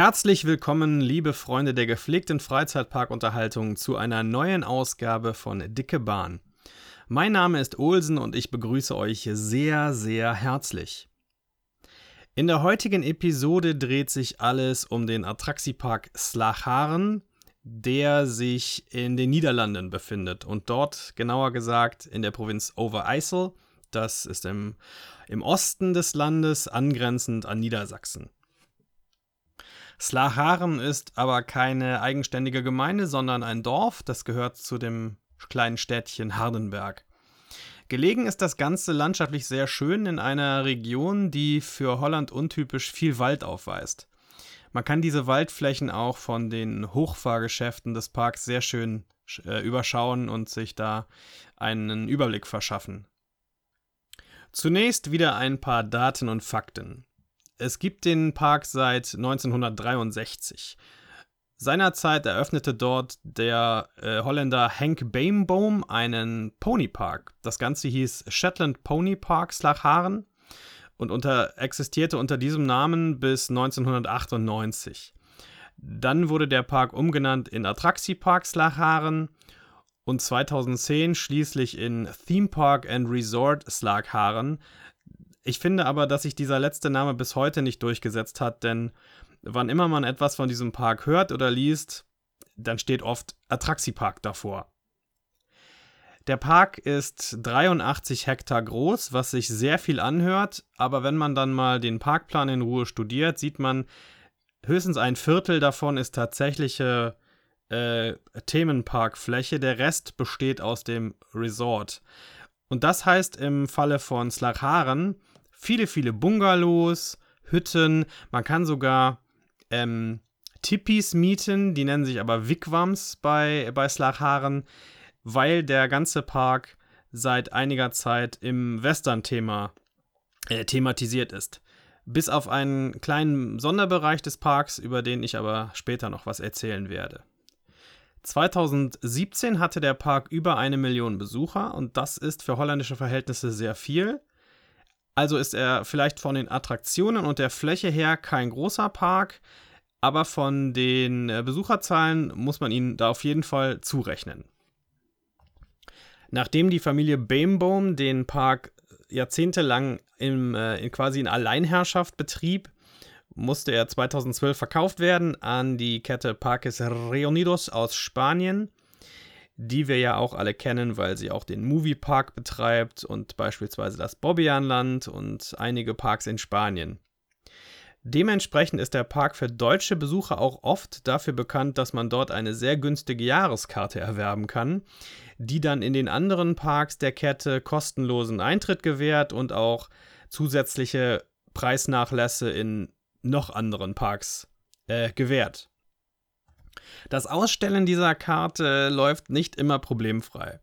Herzlich willkommen, liebe Freunde der gepflegten Freizeitparkunterhaltung, zu einer neuen Ausgabe von Dicke Bahn. Mein Name ist Olsen und ich begrüße euch sehr, sehr herzlich. In der heutigen Episode dreht sich alles um den Atraxiepark Slacharen, der sich in den Niederlanden befindet und dort genauer gesagt in der Provinz Overijssel, das ist im, im Osten des Landes angrenzend an Niedersachsen. Slaharen ist aber keine eigenständige Gemeinde, sondern ein Dorf, das gehört zu dem kleinen Städtchen Hardenberg. Gelegen ist das Ganze landschaftlich sehr schön in einer Region, die für Holland untypisch viel Wald aufweist. Man kann diese Waldflächen auch von den Hochfahrgeschäften des Parks sehr schön äh, überschauen und sich da einen Überblick verschaffen. Zunächst wieder ein paar Daten und Fakten. Es gibt den Park seit 1963. Seinerzeit eröffnete dort der äh, Holländer Henk Beemboom einen Ponypark. Das Ganze hieß Shetland Pony Park Slacharen und unter, existierte unter diesem Namen bis 1998. Dann wurde der Park umgenannt in Atraxi Park Slacharen und 2010 schließlich in Theme Park and Resort Slagharen, ich finde aber, dass sich dieser letzte Name bis heute nicht durchgesetzt hat, denn wann immer man etwas von diesem Park hört oder liest, dann steht oft Atraxi-Park davor. Der Park ist 83 Hektar groß, was sich sehr viel anhört, aber wenn man dann mal den Parkplan in Ruhe studiert, sieht man, höchstens ein Viertel davon ist tatsächliche äh, Themenparkfläche, der Rest besteht aus dem Resort. Und das heißt im Falle von Slacharen, viele, viele Bungalows, Hütten. Man kann sogar ähm, Tipis mieten, die nennen sich aber Wigwams bei, bei Slacharen, weil der ganze Park seit einiger Zeit im Western-Thema äh, thematisiert ist. Bis auf einen kleinen Sonderbereich des Parks, über den ich aber später noch was erzählen werde. 2017 hatte der Park über eine Million Besucher und das ist für holländische Verhältnisse sehr viel. Also ist er vielleicht von den Attraktionen und der Fläche her kein großer Park, aber von den äh, Besucherzahlen muss man ihn da auf jeden Fall zurechnen. Nachdem die Familie Baimbohm den Park jahrzehntelang im, äh, quasi in Alleinherrschaft betrieb, musste er 2012 verkauft werden an die Kette Parques Reunidos aus Spanien die wir ja auch alle kennen, weil sie auch den Moviepark betreibt und beispielsweise das Bobbianland und einige Parks in Spanien. Dementsprechend ist der Park für deutsche Besucher auch oft dafür bekannt, dass man dort eine sehr günstige Jahreskarte erwerben kann, die dann in den anderen Parks der Kette kostenlosen Eintritt gewährt und auch zusätzliche Preisnachlässe in noch anderen Parks äh, gewährt. Das Ausstellen dieser Karte läuft nicht immer problemfrei.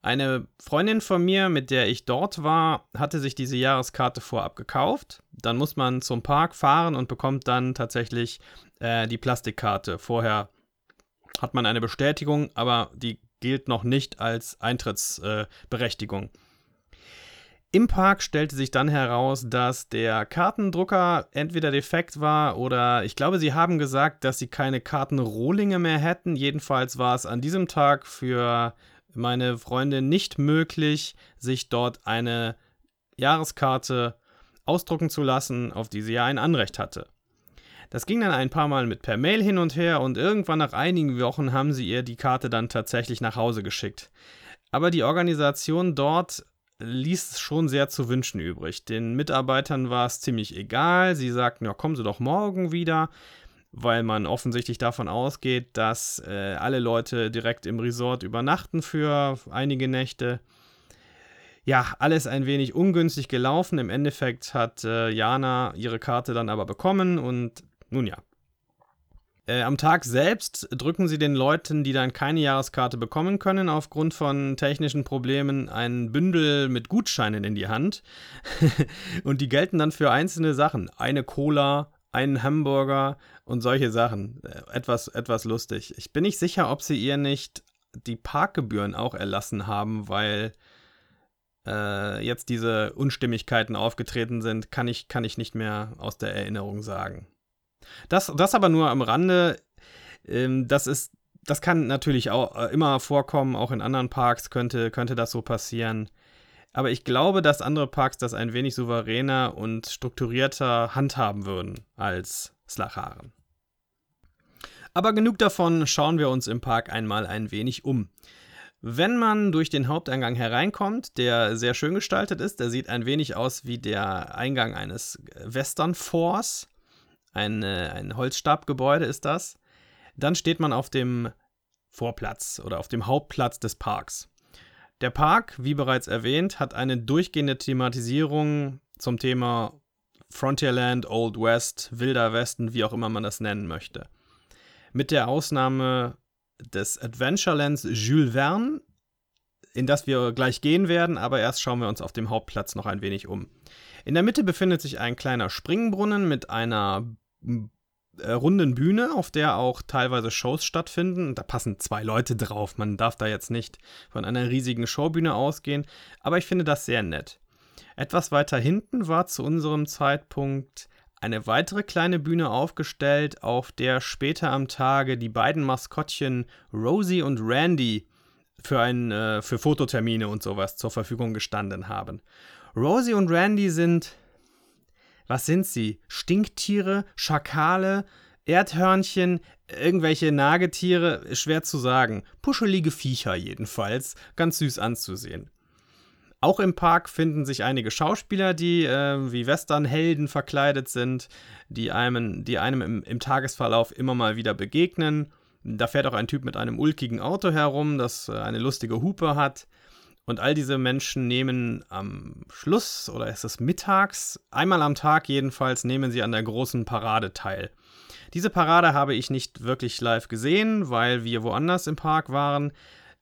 Eine Freundin von mir, mit der ich dort war, hatte sich diese Jahreskarte vorab gekauft. Dann muss man zum Park fahren und bekommt dann tatsächlich äh, die Plastikkarte. Vorher hat man eine Bestätigung, aber die gilt noch nicht als Eintrittsberechtigung. Äh, im Park stellte sich dann heraus, dass der Kartendrucker entweder defekt war oder ich glaube, sie haben gesagt, dass sie keine Kartenrohlinge mehr hätten. Jedenfalls war es an diesem Tag für meine Freundin nicht möglich, sich dort eine Jahreskarte ausdrucken zu lassen, auf die sie ja ein Anrecht hatte. Das ging dann ein paar Mal mit per Mail hin und her und irgendwann nach einigen Wochen haben sie ihr die Karte dann tatsächlich nach Hause geschickt. Aber die Organisation dort ließ schon sehr zu wünschen übrig. Den Mitarbeitern war es ziemlich egal. Sie sagten, ja, kommen Sie doch morgen wieder, weil man offensichtlich davon ausgeht, dass äh, alle Leute direkt im Resort übernachten für einige Nächte. Ja, alles ein wenig ungünstig gelaufen. Im Endeffekt hat äh, Jana ihre Karte dann aber bekommen und nun ja, äh, am Tag selbst drücken sie den Leuten, die dann keine Jahreskarte bekommen können, aufgrund von technischen Problemen ein Bündel mit Gutscheinen in die Hand. und die gelten dann für einzelne Sachen. Eine Cola, einen Hamburger und solche Sachen. Äh, etwas, etwas lustig. Ich bin nicht sicher, ob sie ihr nicht die Parkgebühren auch erlassen haben, weil äh, jetzt diese Unstimmigkeiten aufgetreten sind, kann ich, kann ich nicht mehr aus der Erinnerung sagen. Das, das aber nur am Rande. Ähm, das ist, das kann natürlich auch äh, immer vorkommen, auch in anderen Parks könnte, könnte das so passieren. Aber ich glaube, dass andere Parks das ein wenig souveräner und strukturierter handhaben würden als Slacharen. Aber genug davon, schauen wir uns im Park einmal ein wenig um. Wenn man durch den Haupteingang hereinkommt, der sehr schön gestaltet ist, der sieht ein wenig aus wie der Eingang eines Western Forts. Ein, äh, ein Holzstabgebäude ist das. Dann steht man auf dem Vorplatz oder auf dem Hauptplatz des Parks. Der Park, wie bereits erwähnt, hat eine durchgehende Thematisierung zum Thema Frontierland, Old West, Wilder Westen, wie auch immer man das nennen möchte. Mit der Ausnahme des Adventurelands Jules Verne, in das wir gleich gehen werden, aber erst schauen wir uns auf dem Hauptplatz noch ein wenig um. In der Mitte befindet sich ein kleiner Springbrunnen mit einer runden Bühne, auf der auch teilweise Shows stattfinden. Da passen zwei Leute drauf. Man darf da jetzt nicht von einer riesigen Showbühne ausgehen, aber ich finde das sehr nett. Etwas weiter hinten war zu unserem Zeitpunkt eine weitere kleine Bühne aufgestellt, auf der später am Tage die beiden Maskottchen Rosie und Randy für, ein, äh, für Fototermine und sowas zur Verfügung gestanden haben. Rosie und Randy sind was sind sie? Stinktiere, Schakale, Erdhörnchen, irgendwelche Nagetiere, schwer zu sagen. Puschelige Viecher jedenfalls, ganz süß anzusehen. Auch im Park finden sich einige Schauspieler, die äh, wie Westernhelden verkleidet sind, die einem, die einem im, im Tagesverlauf immer mal wieder begegnen. Da fährt auch ein Typ mit einem ulkigen Auto herum, das äh, eine lustige Hupe hat. Und all diese Menschen nehmen am Schluss, oder ist es mittags, einmal am Tag jedenfalls, nehmen sie an der großen Parade teil. Diese Parade habe ich nicht wirklich live gesehen, weil wir woanders im Park waren.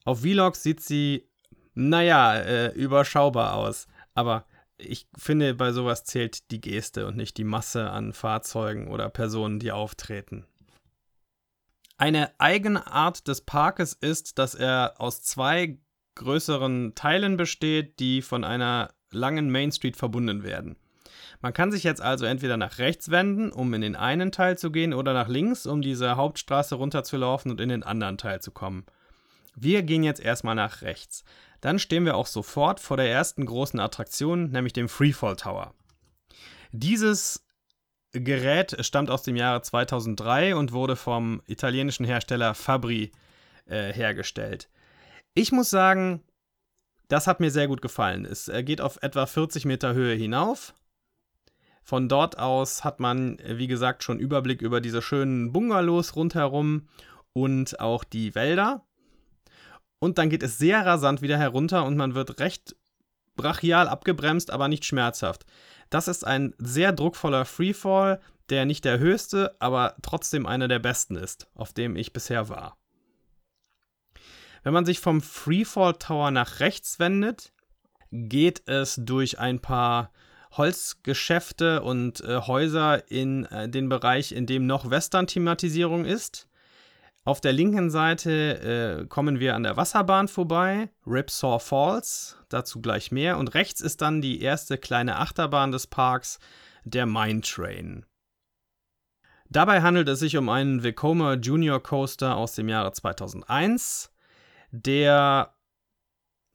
Auf Vlogs sieht sie, naja, äh, überschaubar aus. Aber ich finde, bei sowas zählt die Geste und nicht die Masse an Fahrzeugen oder Personen, die auftreten. Eine eigene Art des Parkes ist, dass er aus zwei größeren Teilen besteht, die von einer langen Main Street verbunden werden. Man kann sich jetzt also entweder nach rechts wenden, um in den einen Teil zu gehen, oder nach links, um diese Hauptstraße runterzulaufen und in den anderen Teil zu kommen. Wir gehen jetzt erstmal nach rechts. Dann stehen wir auch sofort vor der ersten großen Attraktion, nämlich dem Freefall Tower. Dieses Gerät stammt aus dem Jahre 2003 und wurde vom italienischen Hersteller Fabri äh, hergestellt. Ich muss sagen, das hat mir sehr gut gefallen. Es äh, geht auf etwa 40 Meter Höhe hinauf. Von dort aus hat man, äh, wie gesagt, schon Überblick über diese schönen Bungalows rundherum und auch die Wälder. Und dann geht es sehr rasant wieder herunter und man wird recht brachial abgebremst, aber nicht schmerzhaft. Das ist ein sehr druckvoller Freefall, der nicht der höchste, aber trotzdem einer der besten ist, auf dem ich bisher war. Wenn man sich vom Freefall Tower nach rechts wendet, geht es durch ein paar Holzgeschäfte und äh, Häuser in äh, den Bereich, in dem noch Western-Thematisierung ist. Auf der linken Seite äh, kommen wir an der Wasserbahn vorbei, Ripsaw Falls, dazu gleich mehr. Und rechts ist dann die erste kleine Achterbahn des Parks, der Mine Train. Dabei handelt es sich um einen Vekoma Junior Coaster aus dem Jahre 2001 der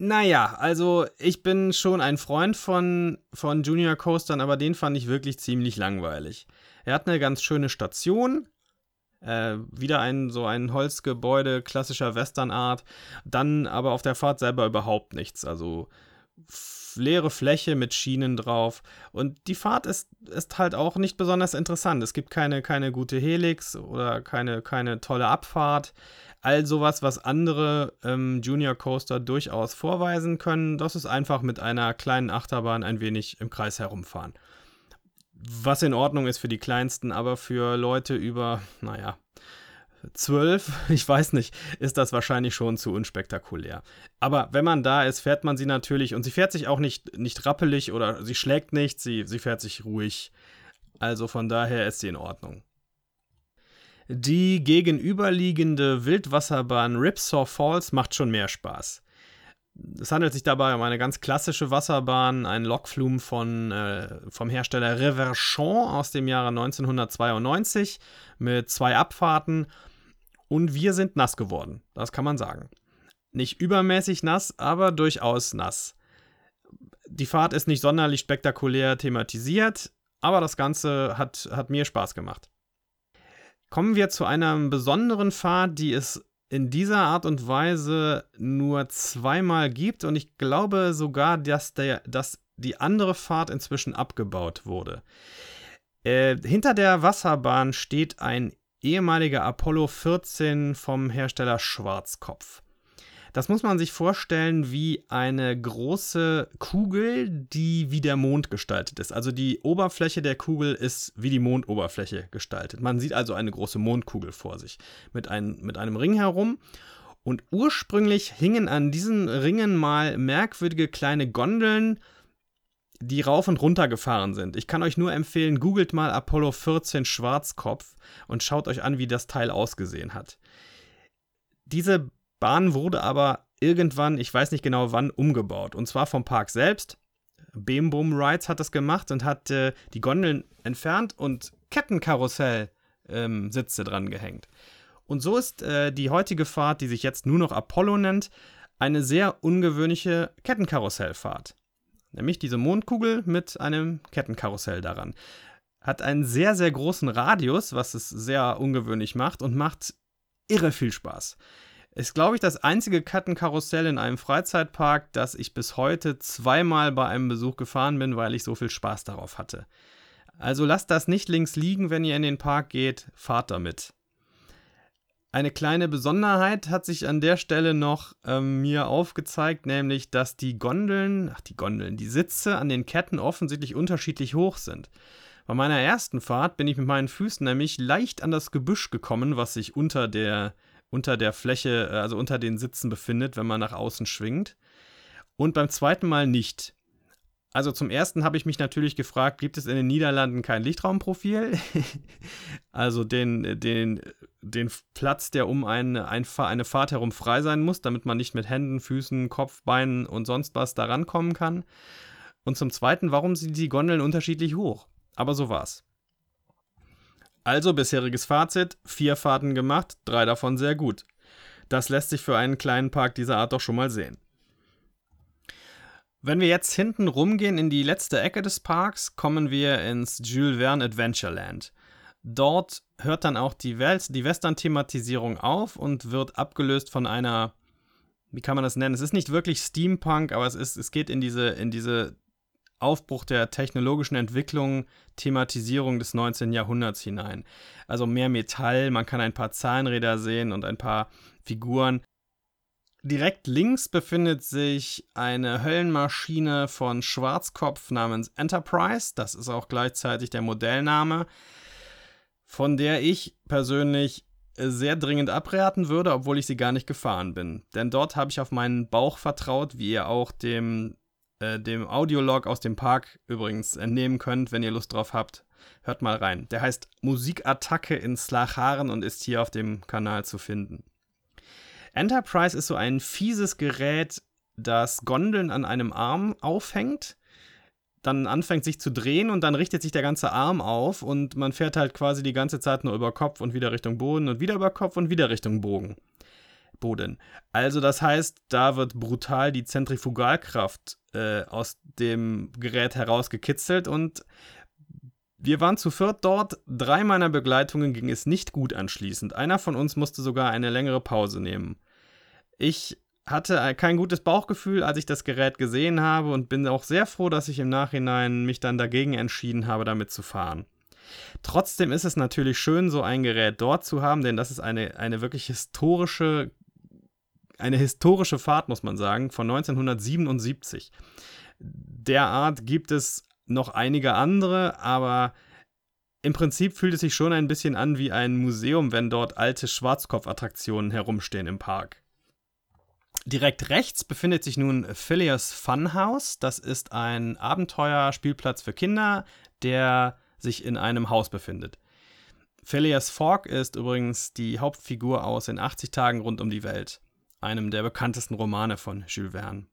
naja, also ich bin schon ein Freund von, von Junior Coastern, aber den fand ich wirklich ziemlich langweilig. Er hat eine ganz schöne Station, äh, wieder ein so ein Holzgebäude klassischer Westernart, dann aber auf der Fahrt selber überhaupt nichts. Also leere Fläche mit Schienen drauf. Und die Fahrt ist, ist halt auch nicht besonders interessant. Es gibt keine, keine gute Helix oder keine, keine tolle Abfahrt all sowas, was andere ähm, Junior Coaster durchaus vorweisen können. Das ist einfach mit einer kleinen Achterbahn ein wenig im Kreis herumfahren. Was in Ordnung ist für die kleinsten, aber für Leute über, naja, zwölf, ich weiß nicht, ist das wahrscheinlich schon zu unspektakulär. Aber wenn man da ist, fährt man sie natürlich und sie fährt sich auch nicht, nicht rappelig oder sie schlägt nicht, sie, sie fährt sich ruhig. Also von daher ist sie in Ordnung. Die gegenüberliegende Wildwasserbahn Ripsaw Falls macht schon mehr Spaß. Es handelt sich dabei um eine ganz klassische Wasserbahn, ein Lokflum von, äh, vom Hersteller Reverchon aus dem Jahre 1992 mit zwei Abfahrten. Und wir sind nass geworden, das kann man sagen. Nicht übermäßig nass, aber durchaus nass. Die Fahrt ist nicht sonderlich spektakulär thematisiert, aber das Ganze hat, hat mir Spaß gemacht. Kommen wir zu einer besonderen Fahrt, die es in dieser Art und Weise nur zweimal gibt und ich glaube sogar, dass, der, dass die andere Fahrt inzwischen abgebaut wurde. Äh, hinter der Wasserbahn steht ein ehemaliger Apollo 14 vom Hersteller Schwarzkopf. Das muss man sich vorstellen wie eine große Kugel, die wie der Mond gestaltet ist. Also die Oberfläche der Kugel ist wie die Mondoberfläche gestaltet. Man sieht also eine große Mondkugel vor sich mit, ein, mit einem Ring herum. Und ursprünglich hingen an diesen Ringen mal merkwürdige kleine Gondeln, die rauf und runter gefahren sind. Ich kann euch nur empfehlen, googelt mal Apollo 14 Schwarzkopf und schaut euch an, wie das Teil ausgesehen hat. Diese Bahn wurde aber irgendwann, ich weiß nicht genau wann, umgebaut. Und zwar vom Park selbst. Beam Boom Rides hat das gemacht und hat äh, die Gondeln entfernt und Kettenkarussell-Sitze ähm, dran gehängt. Und so ist äh, die heutige Fahrt, die sich jetzt nur noch Apollo nennt, eine sehr ungewöhnliche Kettenkarussellfahrt. Nämlich diese Mondkugel mit einem Kettenkarussell daran. Hat einen sehr, sehr großen Radius, was es sehr ungewöhnlich macht und macht irre viel Spaß. Ist, glaube ich, das einzige Kettenkarussell in einem Freizeitpark, das ich bis heute zweimal bei einem Besuch gefahren bin, weil ich so viel Spaß darauf hatte. Also lasst das nicht links liegen, wenn ihr in den Park geht, fahrt damit. Eine kleine Besonderheit hat sich an der Stelle noch ähm, mir aufgezeigt, nämlich, dass die Gondeln, ach die Gondeln, die Sitze an den Ketten offensichtlich unterschiedlich hoch sind. Bei meiner ersten Fahrt bin ich mit meinen Füßen nämlich leicht an das Gebüsch gekommen, was sich unter der unter der Fläche, äh, also unter den Sitzen befindet, wenn man nach außen schwingt. Und beim zweiten Mal nicht. Also zum ersten habe ich mich natürlich gefragt, gibt es in den Niederlanden kein Lichtraumprofil? also den, den, den Platz, der um eine, eine Fahrt herum frei sein muss, damit man nicht mit Händen, Füßen, Kopf, Beinen und sonst was da rankommen kann. Und zum zweiten, warum sind die Gondeln unterschiedlich hoch? Aber so war's. Also bisheriges Fazit, vier Fahrten gemacht, drei davon sehr gut. Das lässt sich für einen kleinen Park dieser Art doch schon mal sehen. Wenn wir jetzt hinten rumgehen in die letzte Ecke des Parks, kommen wir ins Jules Verne Adventureland. Dort hört dann auch die, Welt, die Western-Thematisierung auf und wird abgelöst von einer, wie kann man das nennen? Es ist nicht wirklich Steampunk, aber es, ist, es geht in diese, in diese Aufbruch der technologischen Entwicklung, Thematisierung des 19. Jahrhunderts hinein. Also mehr Metall, man kann ein paar Zahnräder sehen und ein paar Figuren. Direkt links befindet sich eine Höllenmaschine von Schwarzkopf namens Enterprise. Das ist auch gleichzeitig der Modellname, von der ich persönlich sehr dringend abraten würde, obwohl ich sie gar nicht gefahren bin. Denn dort habe ich auf meinen Bauch vertraut, wie ihr auch dem äh, dem Audiolog aus dem Park übrigens entnehmen könnt, wenn ihr Lust drauf habt. Hört mal rein. Der heißt Musikattacke in Slacharen und ist hier auf dem Kanal zu finden. Enterprise ist so ein fieses Gerät, das Gondeln an einem Arm aufhängt, dann anfängt sich zu drehen und dann richtet sich der ganze Arm auf und man fährt halt quasi die ganze Zeit nur über Kopf und wieder Richtung Boden und wieder über Kopf und wieder Richtung Bogen. Boden. Also das heißt, da wird brutal die Zentrifugalkraft äh, aus dem Gerät herausgekitzelt und wir waren zu viert dort. Drei meiner Begleitungen ging es nicht gut anschließend. Einer von uns musste sogar eine längere Pause nehmen. Ich hatte kein gutes Bauchgefühl, als ich das Gerät gesehen habe und bin auch sehr froh, dass ich im Nachhinein mich dann dagegen entschieden habe, damit zu fahren. Trotzdem ist es natürlich schön, so ein Gerät dort zu haben, denn das ist eine, eine wirklich historische eine historische Fahrt, muss man sagen, von 1977. Derart gibt es noch einige andere, aber im Prinzip fühlt es sich schon ein bisschen an wie ein Museum, wenn dort alte Schwarzkopf-Attraktionen herumstehen im Park. Direkt rechts befindet sich nun Phileas Funhouse. Das ist ein Abenteuerspielplatz für Kinder, der sich in einem Haus befindet. Phileas Fogg ist übrigens die Hauptfigur aus in 80 Tagen rund um die Welt. einem der bekanntesten Romane von Jules Verne.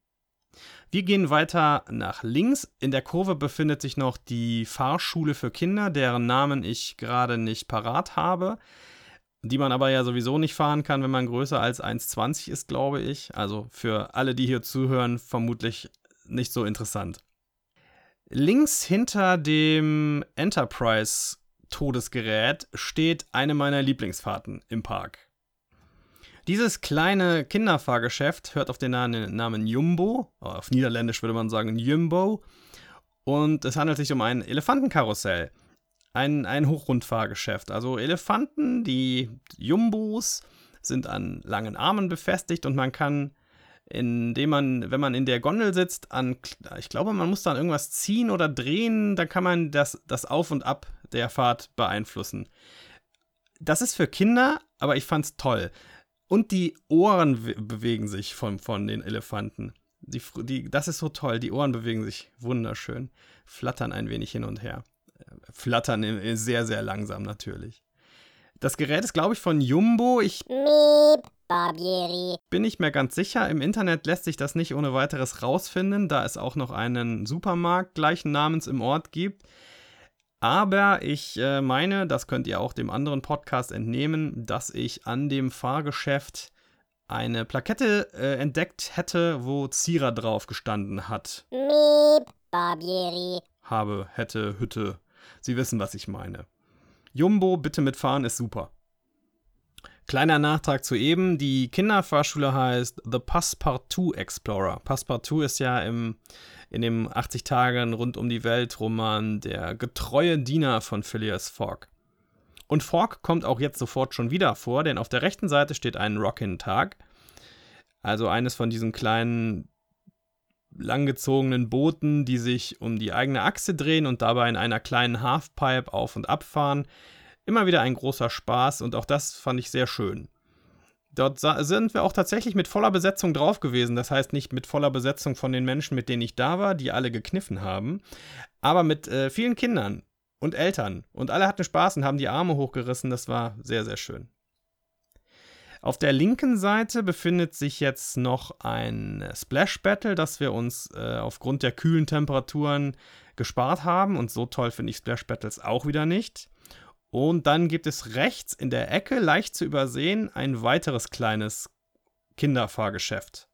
Wir gehen weiter nach links. In der Kurve befindet sich noch die Fahrschule für Kinder, deren Namen ich gerade nicht parat habe, die man aber ja sowieso nicht fahren kann, wenn man größer als 1,20 ist, glaube ich. Also für alle, die hier zuhören, vermutlich nicht so interessant. Links hinter dem Enterprise-Todesgerät steht eine meiner Lieblingsfahrten im Park. Dieses kleine Kinderfahrgeschäft hört auf den Namen Jumbo, auf Niederländisch würde man sagen Jumbo, und es handelt sich um ein Elefantenkarussell. Ein, ein Hochrundfahrgeschäft. Also Elefanten, die Jumbos, sind an langen Armen befestigt und man kann, indem man, wenn man in der Gondel sitzt, an, ich glaube, man muss dann irgendwas ziehen oder drehen, dann kann man das, das Auf und Ab der Fahrt beeinflussen. Das ist für Kinder, aber ich fand's toll. Und die Ohren bewegen sich von, von den Elefanten. Die, die, das ist so toll. Die Ohren bewegen sich wunderschön. Flattern ein wenig hin und her. Flattern sehr, sehr langsam natürlich. Das Gerät ist, glaube ich, von Jumbo. Ich bin nicht mehr ganz sicher. Im Internet lässt sich das nicht ohne weiteres rausfinden, da es auch noch einen Supermarkt gleichen Namens im Ort gibt. Aber ich äh, meine, das könnt ihr auch dem anderen Podcast entnehmen, dass ich an dem Fahrgeschäft eine Plakette äh, entdeckt hätte, wo Zierer drauf gestanden hat. Miep, Barbieri. Habe, hätte, Hütte. Sie wissen, was ich meine. Jumbo, bitte mitfahren, ist super. Kleiner Nachtrag zu eben. Die Kinderfahrschule heißt The Passepartout Explorer. Passepartout ist ja im in dem 80 Tagen rund um die Welt Roman der getreue Diener von Phileas Fogg. Und Fogg kommt auch jetzt sofort schon wieder vor, denn auf der rechten Seite steht ein Rockin-Tag, also eines von diesen kleinen langgezogenen Booten, die sich um die eigene Achse drehen und dabei in einer kleinen Halfpipe auf und abfahren. Immer wieder ein großer Spaß und auch das fand ich sehr schön. Dort sind wir auch tatsächlich mit voller Besetzung drauf gewesen. Das heißt nicht mit voller Besetzung von den Menschen, mit denen ich da war, die alle gekniffen haben, aber mit äh, vielen Kindern und Eltern. Und alle hatten Spaß und haben die Arme hochgerissen. Das war sehr, sehr schön. Auf der linken Seite befindet sich jetzt noch ein Splash Battle, das wir uns äh, aufgrund der kühlen Temperaturen gespart haben. Und so toll finde ich Splash Battles auch wieder nicht. Und dann gibt es rechts in der Ecke, leicht zu übersehen, ein weiteres kleines Kinderfahrgeschäft.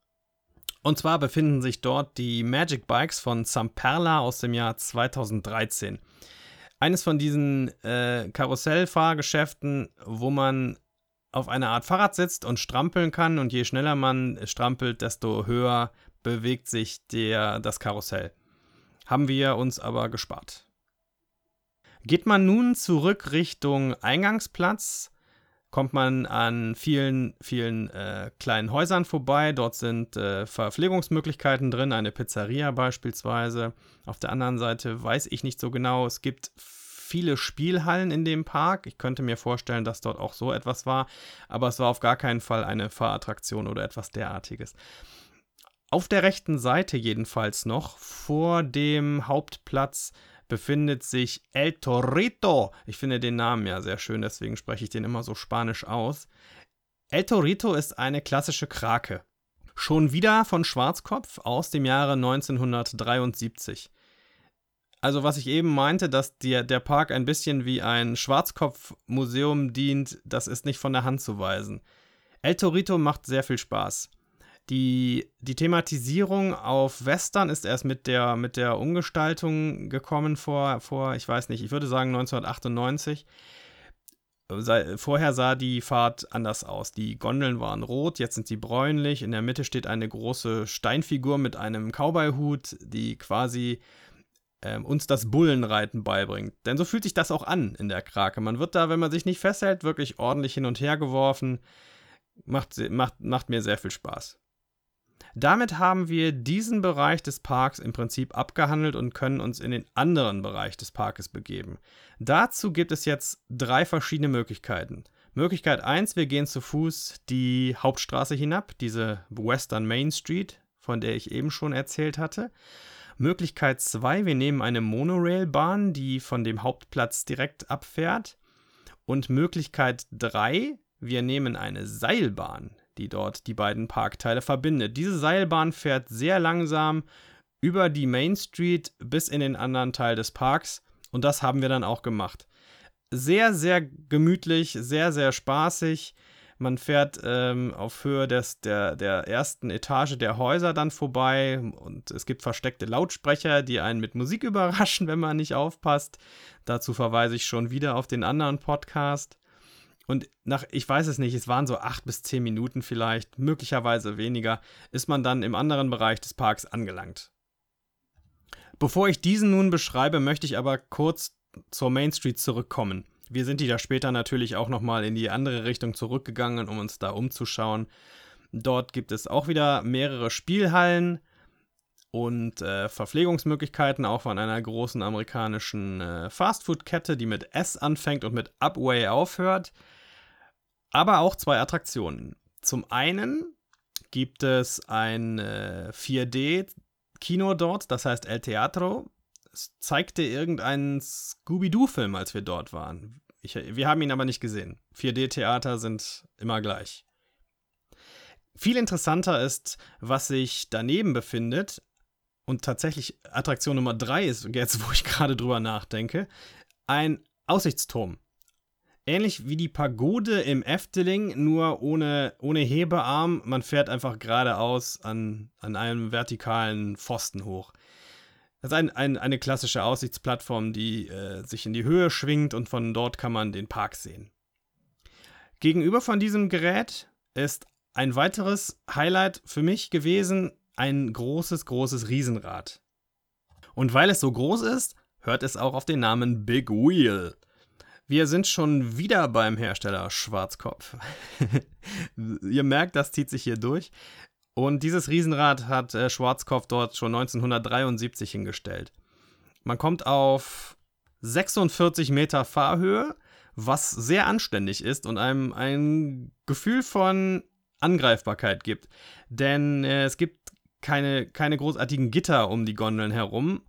Und zwar befinden sich dort die Magic Bikes von Zamperla aus dem Jahr 2013. Eines von diesen äh, Karussellfahrgeschäften, wo man auf einer Art Fahrrad sitzt und strampeln kann und je schneller man strampelt, desto höher bewegt sich der, das Karussell. Haben wir uns aber gespart. Geht man nun zurück Richtung Eingangsplatz, kommt man an vielen, vielen äh, kleinen Häusern vorbei. Dort sind äh, Verpflegungsmöglichkeiten drin, eine Pizzeria beispielsweise. Auf der anderen Seite weiß ich nicht so genau. Es gibt viele Spielhallen in dem Park. Ich könnte mir vorstellen, dass dort auch so etwas war, aber es war auf gar keinen Fall eine Fahrattraktion oder etwas derartiges. Auf der rechten Seite jedenfalls noch vor dem Hauptplatz befindet sich El Torito. Ich finde den Namen ja sehr schön, deswegen spreche ich den immer so spanisch aus. El Torito ist eine klassische Krake. Schon wieder von Schwarzkopf aus dem Jahre 1973. Also was ich eben meinte, dass der, der Park ein bisschen wie ein Schwarzkopf-Museum dient, das ist nicht von der Hand zu weisen. El Torito macht sehr viel Spaß. Die, die Thematisierung auf Western ist erst mit der, mit der Umgestaltung gekommen vor, vor, ich weiß nicht, ich würde sagen 1998. Vorher sah die Fahrt anders aus. Die Gondeln waren rot, jetzt sind sie bräunlich. In der Mitte steht eine große Steinfigur mit einem Cowboyhut, die quasi äh, uns das Bullenreiten beibringt. Denn so fühlt sich das auch an in der Krake. Man wird da, wenn man sich nicht festhält, wirklich ordentlich hin und her geworfen. Macht, macht, macht mir sehr viel Spaß. Damit haben wir diesen Bereich des Parks im Prinzip abgehandelt und können uns in den anderen Bereich des Parkes begeben. Dazu gibt es jetzt drei verschiedene Möglichkeiten. Möglichkeit 1, wir gehen zu Fuß die Hauptstraße hinab, diese Western Main Street, von der ich eben schon erzählt hatte. Möglichkeit 2, wir nehmen eine Monorailbahn, die von dem Hauptplatz direkt abfährt. Und Möglichkeit 3, wir nehmen eine Seilbahn, die dort die beiden Parkteile verbindet. Diese Seilbahn fährt sehr langsam über die Main Street bis in den anderen Teil des Parks und das haben wir dann auch gemacht. Sehr, sehr gemütlich, sehr, sehr spaßig. Man fährt ähm, auf Höhe des, der, der ersten Etage der Häuser dann vorbei und es gibt versteckte Lautsprecher, die einen mit Musik überraschen, wenn man nicht aufpasst. Dazu verweise ich schon wieder auf den anderen Podcast. Und nach, ich weiß es nicht, es waren so acht bis zehn Minuten vielleicht, möglicherweise weniger, ist man dann im anderen Bereich des Parks angelangt. Bevor ich diesen nun beschreibe, möchte ich aber kurz zur Main Street zurückkommen. Wir sind ja später natürlich auch nochmal in die andere Richtung zurückgegangen, um uns da umzuschauen. Dort gibt es auch wieder mehrere Spielhallen und äh, Verpflegungsmöglichkeiten, auch von einer großen amerikanischen äh, Fastfood-Kette, die mit S anfängt und mit Upway aufhört. Aber auch zwei Attraktionen. Zum einen gibt es ein äh, 4D-Kino dort, das heißt El Teatro es zeigte irgendeinen Scooby-Doo-Film, als wir dort waren. Ich, wir haben ihn aber nicht gesehen. 4D-Theater sind immer gleich. Viel interessanter ist, was sich daneben befindet. Und tatsächlich Attraktion Nummer 3 ist, jetzt wo ich gerade drüber nachdenke, ein Aussichtsturm. Ähnlich wie die Pagode im Efteling, nur ohne, ohne Hebearm. Man fährt einfach geradeaus an, an einem vertikalen Pfosten hoch. Das ist ein, ein, eine klassische Aussichtsplattform, die äh, sich in die Höhe schwingt und von dort kann man den Park sehen. Gegenüber von diesem Gerät ist ein weiteres Highlight für mich gewesen ein großes, großes Riesenrad. Und weil es so groß ist, hört es auch auf den Namen Big Wheel. Wir sind schon wieder beim Hersteller Schwarzkopf. Ihr merkt, das zieht sich hier durch. Und dieses Riesenrad hat äh, Schwarzkopf dort schon 1973 hingestellt. Man kommt auf 46 Meter Fahrhöhe, was sehr anständig ist und einem ein Gefühl von Angreifbarkeit gibt. Denn äh, es gibt keine, keine großartigen Gitter um die Gondeln herum.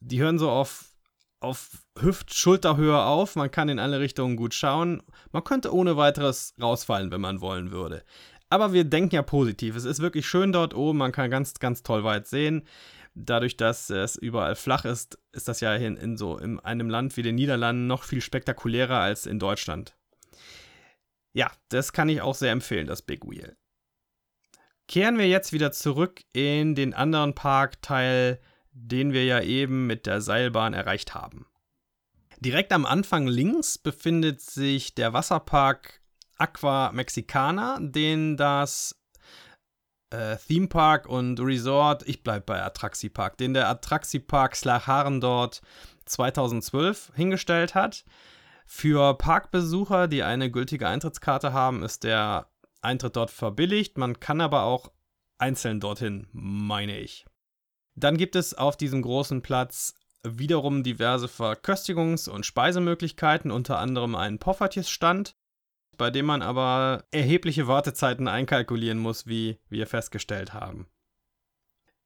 Die hören so auf, auf Hüft-Schulterhöhe auf. Man kann in alle Richtungen gut schauen. Man könnte ohne weiteres rausfallen, wenn man wollen würde. Aber wir denken ja positiv. Es ist wirklich schön dort oben. Man kann ganz, ganz toll weit sehen. Dadurch, dass es überall flach ist, ist das ja in, in so in einem Land wie den Niederlanden noch viel spektakulärer als in Deutschland. Ja, das kann ich auch sehr empfehlen, das Big Wheel. Kehren wir jetzt wieder zurück in den anderen Parkteil, den wir ja eben mit der Seilbahn erreicht haben. Direkt am Anfang links befindet sich der Wasserpark Aqua Mexicana, den das äh, Theme Park und Resort, ich bleibe bei Atraxi Park, den der Atraxi Park Slacharen dort 2012 hingestellt hat. Für Parkbesucher, die eine gültige Eintrittskarte haben, ist der Eintritt dort verbilligt. Man kann aber auch einzeln dorthin, meine ich. Dann gibt es auf diesem großen Platz wiederum diverse Verköstigungs- und Speisemöglichkeiten, unter anderem einen Poffertjes-Stand bei dem man aber erhebliche Wartezeiten einkalkulieren muss, wie wir festgestellt haben.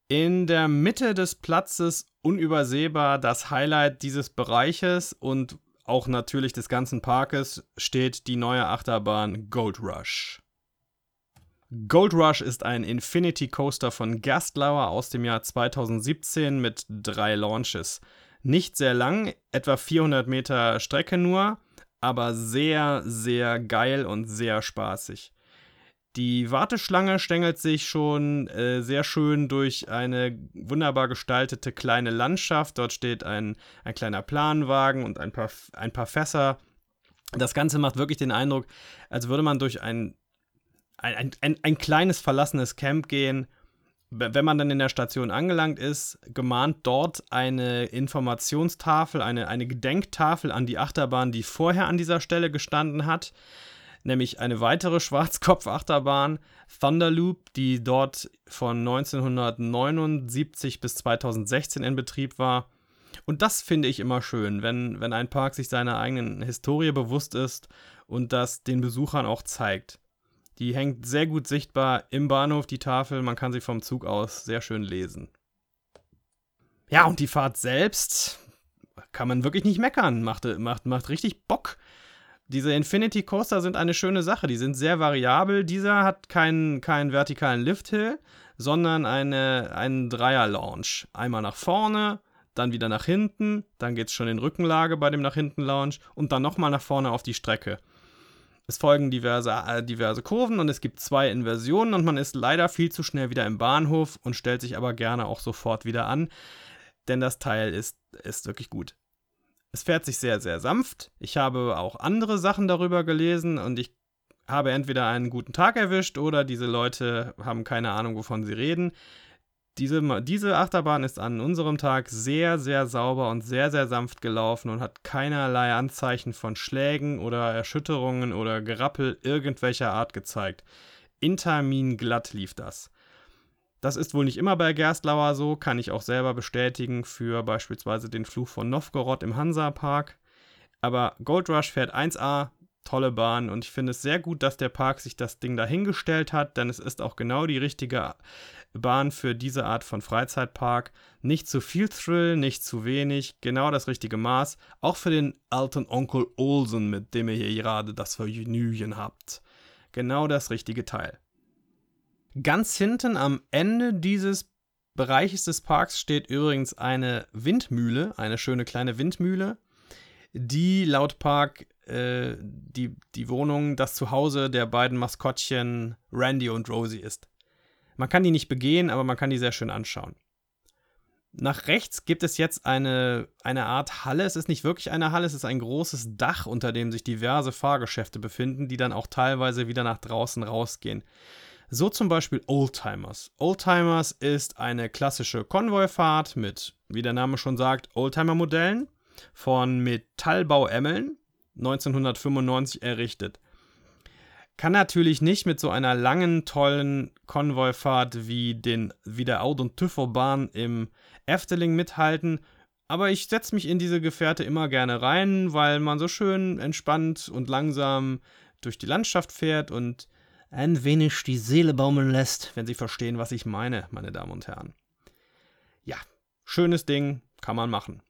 In der Mitte des Platzes unübersehbar das Highlight dieses Bereiches und auch natürlich des ganzen Parkes steht die neue Achterbahn Gold Rush. Gold Rush ist ein Infinity Coaster von Gerstlauer aus dem Jahr 2017 mit drei Launches. Nicht sehr lang, etwa 400 Meter Strecke nur, aber sehr, sehr geil und sehr spaßig. Die Warteschlange stängelt sich schon äh, sehr schön durch eine wunderbar gestaltete kleine Landschaft. Dort steht ein, ein kleiner Planwagen und ein paar, ein paar Fässer. Das Ganze macht wirklich den Eindruck, als würde man durch ein, ein, ein, ein kleines verlassenes Camp gehen wenn man dann in der Station angelangt ist, gemahnt dort eine Informationstafel, eine, eine Gedenktafel an die Achterbahn, die vorher an dieser Stelle gestanden hat. Nämlich eine weitere Schwarzkopf-Achterbahn, Thunderloop, die dort von 1979 bis 2016 in Betrieb war. Und das finde ich immer schön, wenn, wenn ein Park sich seiner eigenen Historie bewusst ist und das den Besuchern auch zeigt. Die hängt sehr gut sichtbar im Bahnhof, die Tafel. Man kann sie vom Zug aus sehr schön lesen. Ja, und die Fahrt selbst kann man wirklich nicht meckern. Macht, macht, macht richtig Bock. Diese Infinity Coaster sind eine schöne Sache. Die sind sehr variabel. Dieser hat keinen, keinen vertikalen Lifthill, sondern eine, einen Dreier-Launch. Einmal nach vorne, dann wieder nach hinten, dann geht es schon in Rückenlage bei dem nach hinten Launch und dann nochmal nach vorne auf die Strecke. Es folgen diverse, äh, diverse Kurven und es gibt zwei Inversionen und man ist leider viel zu schnell wieder im Bahnhof und stellt sich aber gerne auch sofort wieder an, denn das Teil ist, ist wirklich gut. Es fährt sich sehr, sehr sanft. Ich habe auch andere Sachen darüber gelesen und ich habe entweder einen guten Tag erwischt oder diese Leute haben keine Ahnung, wovon sie reden. Diese, diese Achterbahn ist an unserem Tag sehr, sehr sauber und sehr, sehr sanft gelaufen und hat keinerlei Anzeichen von Schlägen oder Erschütterungen oder Gerappel irgendwelcher Art gezeigt. Intermin glatt lief das. Das ist wohl nicht immer bei Gerstlauer so, kann ich auch selber bestätigen für beispielsweise den Fluch von Novgorod im Hansa-Park. Aber Gold Rush fährt 1A, tolle Bahn und ich finde es sehr gut, dass der Park sich das Ding dahingestellt hat, denn es ist auch genau die richtige Bahn für diese Art von Freizeitpark. Nicht zu viel Thrill, nicht zu wenig, genau das richtige Maß. Auch für den alten Onkel Olsen, mit dem ihr hier gerade das Vergnügen habt. Genau das richtige Teil. Ganz hinten am Ende dieses Bereiches des Parks steht übrigens eine Windmühle, eine schöne kleine Windmühle, die laut Park äh, die, die Wohnung, das Zuhause der beiden Maskottchen Randy und Rosie ist. Man kann die nicht begehen, aber man kann die sehr schön anschauen. Nach rechts gibt es jetzt eine, eine Art Halle. Es ist nicht wirklich eine Halle, es ist ein großes Dach, unter dem sich diverse Fahrgeschäfte befinden, die dann auch teilweise wieder nach draußen rausgehen. So zum Beispiel Oldtimers. Oldtimers ist eine klassische Konvoifahrt mit, wie der Name schon sagt, Oldtimer-Modellen von Metallbau Emmeln, 1995 errichtet. Kann natürlich nicht mit so einer langen, tollen Konvoifahrt wie, den, wie der Aud- und Tüffelbahn im Efteling mithalten, aber ich setze mich in diese Gefährte immer gerne rein, weil man so schön entspannt und langsam durch die Landschaft fährt und ein wenig die Seele baumeln lässt, wenn Sie verstehen, was ich meine, meine Damen und Herren. Ja, schönes Ding, kann man machen.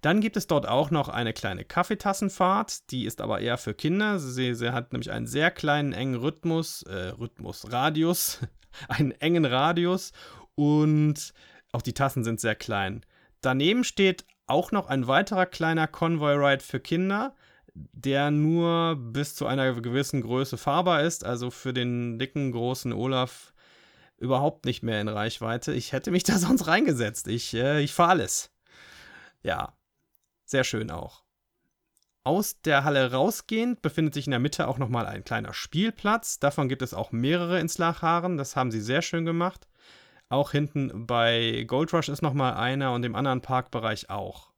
Dann gibt es dort auch noch eine kleine Kaffeetassenfahrt, die ist aber eher für Kinder. Sie, sie hat nämlich einen sehr kleinen, engen Rhythmus, äh, Rhythmus, Radius, einen engen Radius und auch die Tassen sind sehr klein. Daneben steht auch noch ein weiterer kleiner Convoy-Ride für Kinder, der nur bis zu einer gewissen Größe fahrbar ist, also für den dicken, großen Olaf überhaupt nicht mehr in Reichweite. Ich hätte mich da sonst reingesetzt. Ich, äh, ich fahre alles. Ja, sehr schön auch. Aus der Halle rausgehend befindet sich in der Mitte auch nochmal ein kleiner Spielplatz. Davon gibt es auch mehrere in Slacharen. Das haben sie sehr schön gemacht. Auch hinten bei Gold Rush ist nochmal einer und im anderen Parkbereich auch.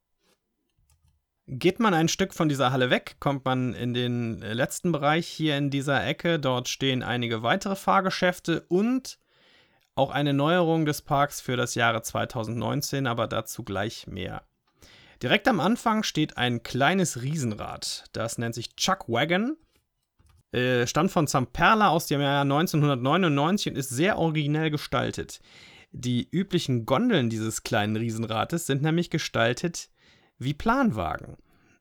Geht man ein Stück von dieser Halle weg, kommt man in den letzten Bereich hier in dieser Ecke. Dort stehen einige weitere Fahrgeschäfte und auch eine Neuerung des Parks für das Jahre 2019, aber dazu gleich mehr. Direkt am Anfang steht ein kleines Riesenrad. Das nennt sich Chuck Wagon. Äh, stammt von Zamperla aus dem Jahr 1999 und ist sehr originell gestaltet. Die üblichen Gondeln dieses kleinen Riesenrades sind nämlich gestaltet wie Planwagen.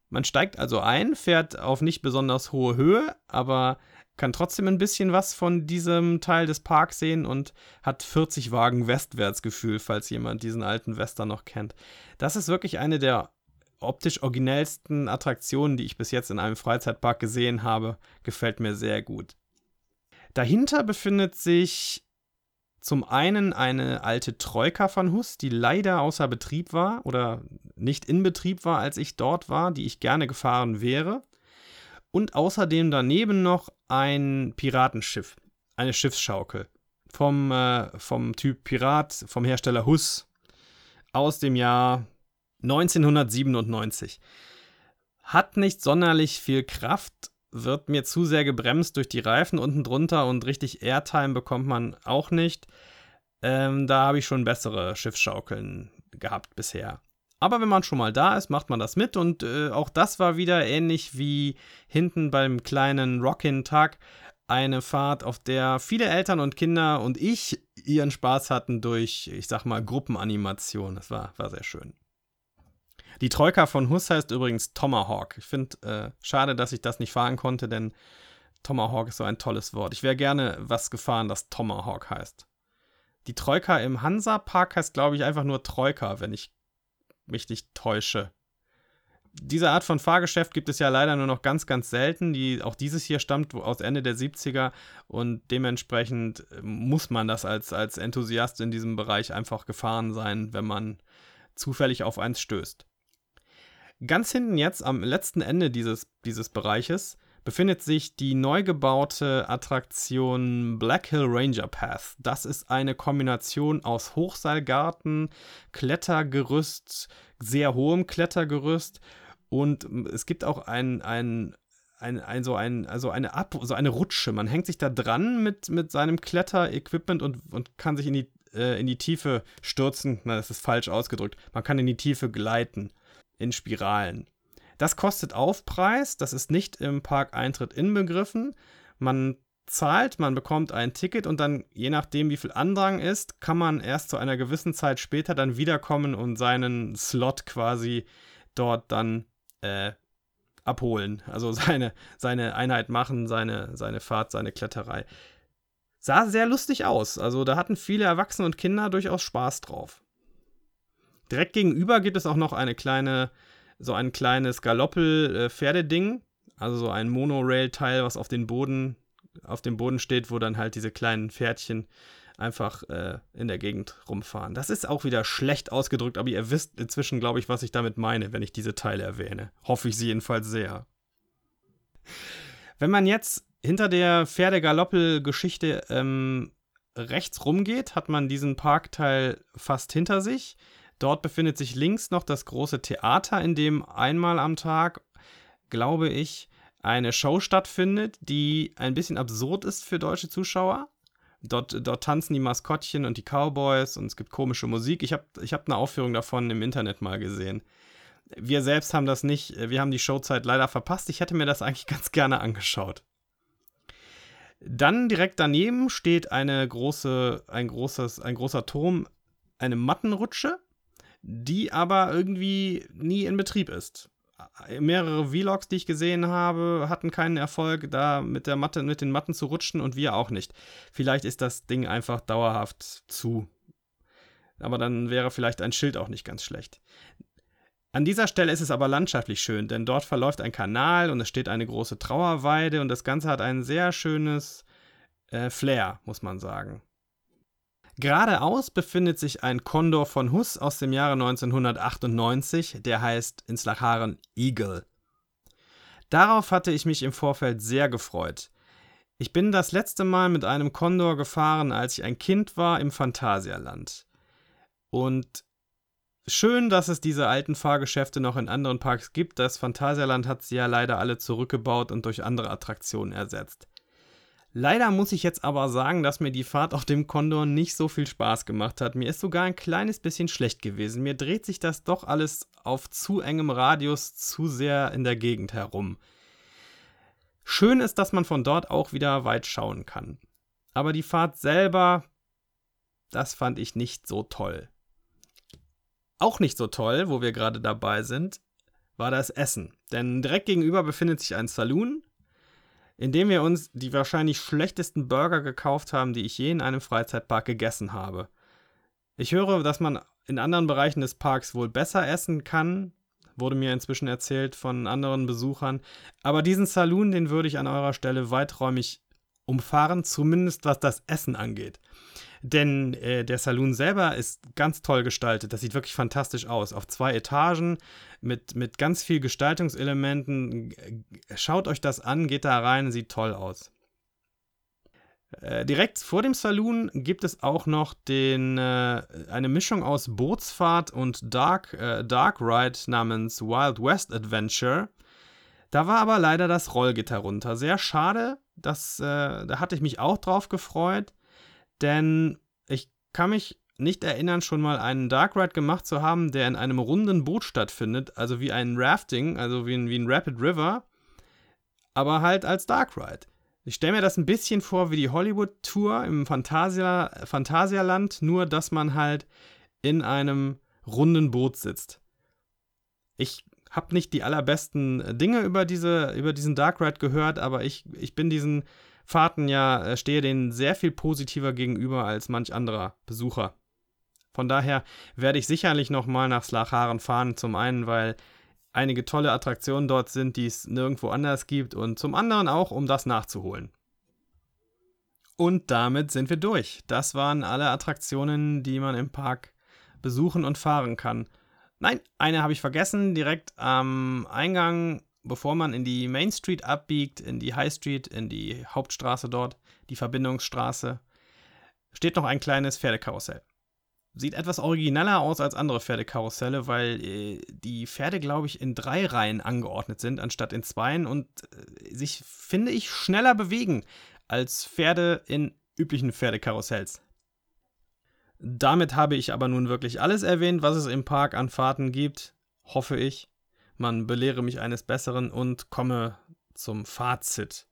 Man steigt also ein, fährt auf nicht besonders hohe Höhe, aber kann trotzdem ein bisschen was von diesem Teil des Parks sehen und hat 40 Wagen Westwärtsgefühl, falls jemand diesen alten Western noch kennt. Das ist wirklich eine der optisch originellsten Attraktionen, die ich bis jetzt in einem Freizeitpark gesehen habe. Gefällt mir sehr gut. Dahinter befindet sich zum einen eine alte Troika von Hus, die leider außer Betrieb war oder nicht in Betrieb war, als ich dort war, die ich gerne gefahren wäre. Und außerdem daneben noch ein Piratenschiff, eine Schiffsschaukel vom, äh, vom Typ Pirat, vom Hersteller Hus aus dem Jahr 1997. Hat nicht sonderlich viel Kraft, wird mir zu sehr gebremst durch die Reifen unten drunter und richtig Airtime bekommt man auch nicht. Ähm, da habe ich schon bessere Schiffsschaukeln gehabt bisher. Aber wenn man schon mal da ist, macht man das mit und äh, auch das war wieder ähnlich wie hinten beim kleinen Rockin-Tag eine Fahrt, auf der viele Eltern und Kinder und ich ihren Spaß hatten durch, ich sag mal, Gruppenanimation. Das war, war sehr schön. Die Troika von Huss heißt übrigens Tomahawk. Ich finde äh, schade, dass ich das nicht fahren konnte, denn Tomahawk ist so ein tolles Wort. Ich wäre gerne was gefahren, das Tomahawk heißt. Die Troika im Hansa-Park heißt, glaube ich, einfach nur Troika, wenn ich mich nicht täusche. Diese Art von Fahrgeschäft gibt es ja leider nur noch ganz, ganz selten. Die, auch dieses hier stammt aus Ende der 70er und dementsprechend äh, muss man das als, als Enthusiast in diesem Bereich einfach gefahren sein, wenn man zufällig auf eins stößt. Ganz hinten jetzt am letzten Ende dieses, dieses Bereiches befindet sich die neu gebaute Attraktion Black Hill Ranger Path. Das ist eine Kombination aus Hochseilgarten, Klettergerüst, sehr hohem Klettergerüst und es gibt auch ein, ein ein, ein, so, ein, also eine Ab so eine Rutsche. Man hängt sich da dran mit, mit seinem Kletterequipment und, und kann sich in die, äh, in die Tiefe stürzen. Na, das ist falsch ausgedrückt. Man kann in die Tiefe gleiten in Spiralen. Das kostet Aufpreis, das ist nicht im Parkeintritt inbegriffen. Man zahlt, man bekommt ein Ticket und dann, je nachdem, wie viel Andrang ist, kann man erst zu einer gewissen Zeit später dann wiederkommen und seinen Slot quasi dort dann äh, abholen. Also seine, seine Einheit machen, seine, seine Fahrt, seine Kletterei. Sah sehr lustig aus. Also da hatten viele Erwachsene und Kinder durchaus Spaß drauf. Direkt gegenüber gibt es auch noch eine kleine so ein kleines Galoppel-Pferdeding, also so ein Monorail-Teil, was auf, den Boden, auf dem Boden steht, wo dann halt diese kleinen Pferdchen einfach äh, in der Gegend rumfahren. Das ist auch wieder schlecht ausgedrückt, aber ihr wisst inzwischen, glaube ich, was ich damit meine, wenn ich diese Teile erwähne. Hoffe ich sie jedenfalls sehr. Wenn man jetzt hinter der Pferdegaloppel-Geschichte ähm, rechts rumgeht, hat man diesen Parkteil fast hinter sich. Dort befindet sich links noch das große Theater, in dem einmal am Tag, glaube ich, eine Show stattfindet, die ein bisschen absurd ist für deutsche Zuschauer. Dort, dort tanzen die Maskottchen und die Cowboys und es gibt komische Musik. Ich habe ich hab eine Aufführung davon im Internet mal gesehen. Wir selbst haben das nicht, wir haben die Showzeit leider verpasst. Ich hätte mir das eigentlich ganz gerne angeschaut. Dann direkt daneben steht eine große, ein, großes, ein großer Turm, eine Mattenrutsche die aber irgendwie nie in Betrieb ist. Mehrere Vlogs, die ich gesehen habe, hatten keinen Erfolg, da mit der Matte, mit den Matten zu rutschen und wir auch nicht. Vielleicht ist das Ding einfach dauerhaft zu. Aber dann wäre vielleicht ein Schild auch nicht ganz schlecht. An dieser Stelle ist es aber landschaftlich schön, denn dort verläuft ein Kanal und es steht eine große Trauerweide und das Ganze hat ein sehr schönes äh, Flair, muss man sagen. Geradeaus befindet sich ein Kondor von Huss aus dem Jahre 1998, der heißt in Slacharen Eagle. Darauf hatte ich mich im Vorfeld sehr gefreut. Ich bin das letzte Mal mit einem Kondor gefahren, als ich ein Kind war im Phantasialand. Und schön, dass es diese alten Fahrgeschäfte noch in anderen Parks gibt. Das Phantasialand hat sie ja leider alle zurückgebaut und durch andere Attraktionen ersetzt. Leider muss ich jetzt aber sagen, dass mir die Fahrt auf dem Condor nicht so viel Spaß gemacht hat. Mir ist sogar ein kleines bisschen schlecht gewesen. Mir dreht sich das doch alles auf zu engem Radius zu sehr in der Gegend herum. Schön ist, dass man von dort auch wieder weit schauen kann. Aber die Fahrt selber, das fand ich nicht so toll. Auch nicht so toll, wo wir gerade dabei sind, war das Essen. Denn direkt gegenüber befindet sich ein Saloon, indem wir uns die wahrscheinlich schlechtesten Burger gekauft haben, die ich je in einem Freizeitpark gegessen habe. Ich höre, dass man in anderen Bereichen des Parks wohl besser essen kann, wurde mir inzwischen erzählt von anderen Besuchern, aber diesen Saloon, den würde ich an eurer Stelle weiträumig umfahren, zumindest was das Essen angeht. Denn äh, der Saloon selber ist ganz toll gestaltet. Das sieht wirklich fantastisch aus. Auf zwei Etagen mit, mit ganz viel Gestaltungselementen. Schaut euch das an, geht da rein, sieht toll aus. Äh, direkt vor dem Saloon gibt es auch noch den, äh, eine Mischung aus Bootsfahrt und Dark, äh, Dark Ride namens Wild West Adventure. Da war aber leider das Rollgitter runter. Sehr schade. Das, äh, da hatte ich mich auch drauf gefreut. Denn ich kann mich nicht erinnern, schon mal einen Dark Ride gemacht zu haben, der in einem runden Boot stattfindet, also wie ein Rafting, also wie ein, wie ein Rapid River, aber halt als Dark Ride. Ich stelle mir das ein bisschen vor wie die Hollywood Tour im Fantasia, Phantasialand, nur dass man halt in einem runden Boot sitzt. Ich habe nicht die allerbesten Dinge über, diese, über diesen Dark Ride gehört, aber ich, ich bin diesen Fahrten ja, äh, stehe denen sehr viel positiver gegenüber als manch anderer Besucher. Von daher werde ich sicherlich nochmal nach Slacharen fahren. Zum einen, weil einige tolle Attraktionen dort sind, die es nirgendwo anders gibt. Und zum anderen auch, um das nachzuholen. Und damit sind wir durch. Das waren alle Attraktionen, die man im Park besuchen und fahren kann. Nein, eine habe ich vergessen. Direkt am Eingang, bevor man in die Main Street abbiegt, in die High Street, in die Hauptstraße dort, die Verbindungsstraße, steht noch ein kleines Pferdekarussell. Sieht etwas origineller aus als andere Pferdekarusselle, weil äh, die Pferde, glaube ich, in drei Reihen angeordnet sind, anstatt in zweien und äh, sich, finde ich, schneller bewegen als Pferde in üblichen Pferdekarussells. Damit habe ich aber nun wirklich alles erwähnt, was es im Park an Fahrten gibt, hoffe ich. Man belehre mich eines Besseren und komme zum Fazit.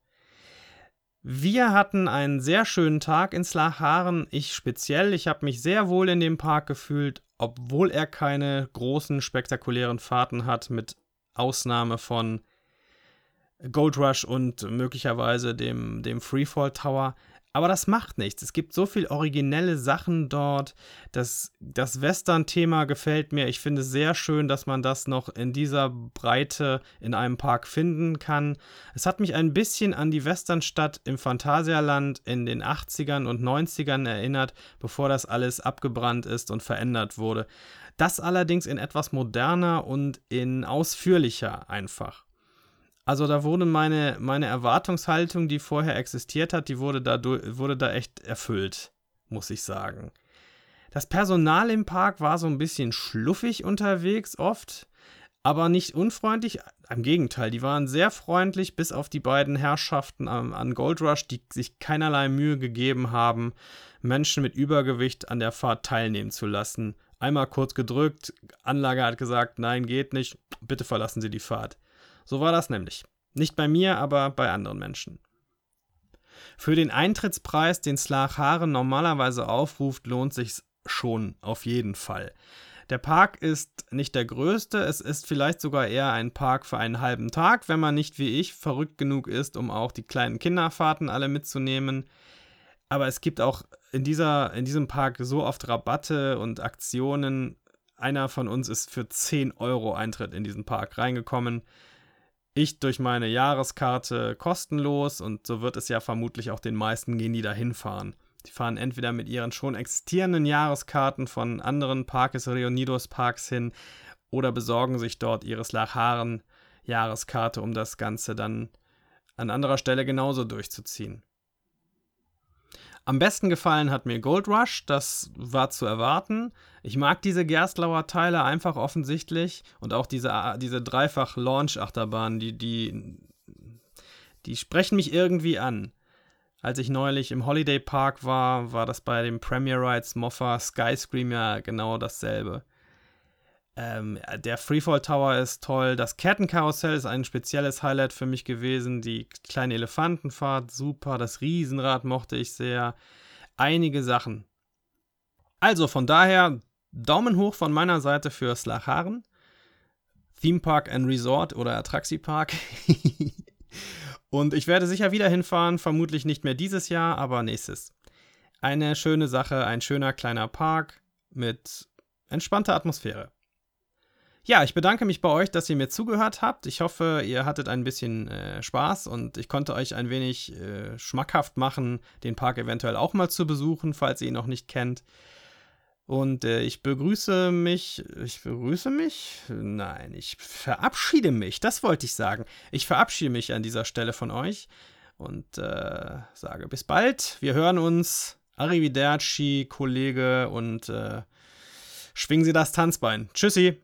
Wir hatten einen sehr schönen Tag in Slacharen, ich speziell. Ich habe mich sehr wohl in dem Park gefühlt, obwohl er keine großen, spektakulären Fahrten hat, mit Ausnahme von Gold Rush und möglicherweise dem, dem Freefall Tower. Aber das macht nichts. Es gibt so viel originelle Sachen dort. Das, das Western-Thema gefällt mir. Ich finde es sehr schön, dass man das noch in dieser Breite in einem Park finden kann. Es hat mich ein bisschen an die Westernstadt im Phantasialand in den 80ern und 90ern erinnert, bevor das alles abgebrannt ist und verändert wurde. Das allerdings in etwas moderner und in ausführlicher einfach. Also da wurde meine, meine Erwartungshaltung, die vorher existiert hat, die wurde da, wurde da echt erfüllt, muss ich sagen. Das Personal im Park war so ein bisschen schluffig unterwegs oft, aber nicht unfreundlich. Im Gegenteil, die waren sehr freundlich, bis auf die beiden Herrschaften an, an Gold Rush, die sich keinerlei Mühe gegeben haben, Menschen mit Übergewicht an der Fahrt teilnehmen zu lassen. Einmal kurz gedrückt, Anlage hat gesagt, nein, geht nicht, bitte verlassen Sie die Fahrt. So war das nämlich. Nicht bei mir, aber bei anderen Menschen. Für den Eintrittspreis, den Slacharen normalerweise aufruft, lohnt sich schon auf jeden Fall. Der Park ist nicht der größte, es ist vielleicht sogar eher ein Park für einen halben Tag, wenn man nicht wie ich verrückt genug ist, um auch die kleinen Kinderfahrten alle mitzunehmen. Aber es gibt auch in, dieser, in diesem Park so oft Rabatte und Aktionen. Einer von uns ist für 10 Euro Eintritt in diesen Park reingekommen ich durch meine Jahreskarte kostenlos und so wird es ja vermutlich auch den meisten gehen, die da hinfahren. Die fahren entweder mit ihren schon existierenden Jahreskarten von anderen Parques Reunidos Parks hin oder besorgen sich dort ihre Slacharen Jahreskarte, um das Ganze dann an anderer Stelle genauso durchzuziehen. Am besten gefallen hat mir Gold Rush, das war zu erwarten. Ich mag diese Gerstlauer Teile einfach offensichtlich und auch diese, diese dreifach Launch-Achterbahn, die, die, die sprechen mich irgendwie an. Als ich neulich im Holiday Park war, war das bei dem Premier Rides Moffa Skyscream ja genau dasselbe. Ähm, der Freefall Tower ist toll. Das Kettenkarussell ist ein spezielles Highlight für mich gewesen. Die kleine Elefantenfahrt, super. Das Riesenrad mochte ich sehr. Einige Sachen. Also von daher Daumen hoch von meiner Seite für Slacharen. Theme Park and Resort oder Atraxi Park. Und ich werde sicher wieder hinfahren, vermutlich nicht mehr dieses Jahr, aber nächstes. Eine schöne Sache, ein schöner kleiner Park mit entspannter Atmosphäre. Ja, ich bedanke mich bei euch, dass ihr mir zugehört habt. Ich hoffe, ihr hattet ein bisschen äh, Spaß und ich konnte euch ein wenig äh, schmackhaft machen, den Park eventuell auch mal zu besuchen, falls ihr ihn noch nicht kennt. Und äh, ich begrüße mich. Ich begrüße mich? Nein, ich verabschiede mich. Das wollte ich sagen. Ich verabschiede mich an dieser Stelle von euch und äh, sage bis bald. Wir hören uns. Arrivederci, Kollege, und äh, schwingen Sie das Tanzbein. Tschüssi.